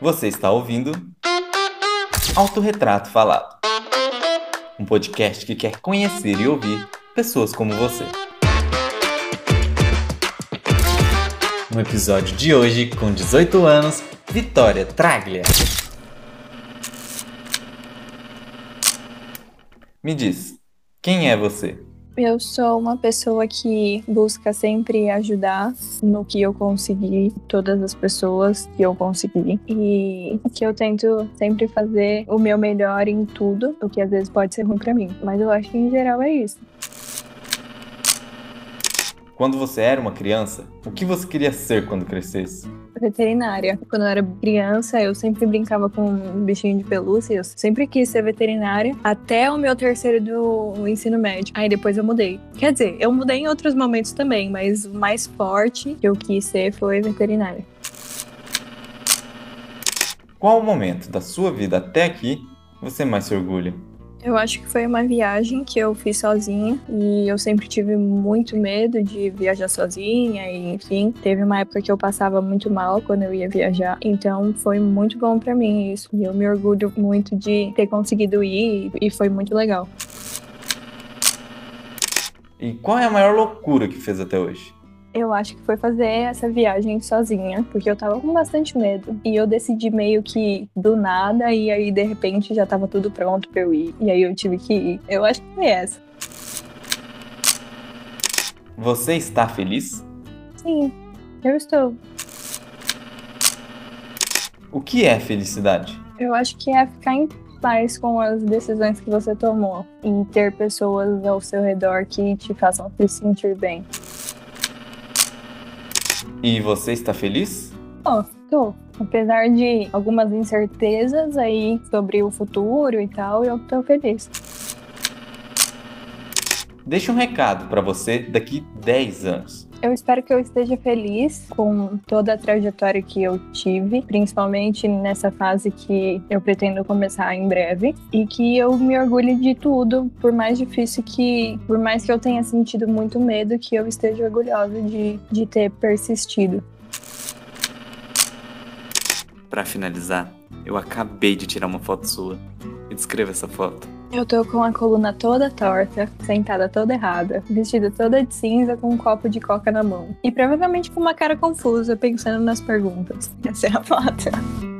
Você está ouvindo Autorretrato Falado, um podcast que quer conhecer e ouvir pessoas como você. No episódio de hoje, com 18 anos, Vitória Traglia. Me diz, quem é você? Eu sou uma pessoa que busca sempre ajudar no que eu conseguir, todas as pessoas que eu conseguir. E que eu tento sempre fazer o meu melhor em tudo, o que às vezes pode ser ruim para mim. Mas eu acho que em geral é isso. Quando você era uma criança, o que você queria ser quando crescesse? Veterinária. Quando eu era criança, eu sempre brincava com um bichinho de pelúcia. Eu sempre quis ser veterinária até o meu terceiro do ensino médio. Aí depois eu mudei. Quer dizer, eu mudei em outros momentos também, mas o mais forte que eu quis ser foi veterinária. Qual o momento da sua vida até aqui você mais se orgulha? Eu acho que foi uma viagem que eu fiz sozinha e eu sempre tive muito medo de viajar sozinha e enfim, teve uma época que eu passava muito mal quando eu ia viajar, então foi muito bom para mim isso e eu me orgulho muito de ter conseguido ir e foi muito legal. E qual é a maior loucura que fez até hoje? Eu acho que foi fazer essa viagem sozinha, porque eu tava com bastante medo. E eu decidi meio que do nada, e aí de repente já tava tudo pronto pra eu ir. E aí eu tive que ir. Eu acho que foi essa. Você está feliz? Sim, eu estou. O que é felicidade? Eu acho que é ficar em paz com as decisões que você tomou e ter pessoas ao seu redor que te façam se sentir bem. E você está feliz? Oh, tô. Apesar de algumas incertezas aí sobre o futuro e tal, eu tô feliz. Deixa um recado para você daqui 10 anos. Eu espero que eu esteja feliz com toda a trajetória que eu tive, principalmente nessa fase que eu pretendo começar em breve, e que eu me orgulhe de tudo, por mais difícil que, por mais que eu tenha sentido muito medo, que eu esteja orgulhosa de, de ter persistido. Para finalizar, eu acabei de tirar uma foto sua. Descreva essa foto. Eu tô com a coluna toda torta, sentada toda errada, vestida toda de cinza com um copo de coca na mão. E provavelmente com uma cara confusa, pensando nas perguntas. Essa é a foto.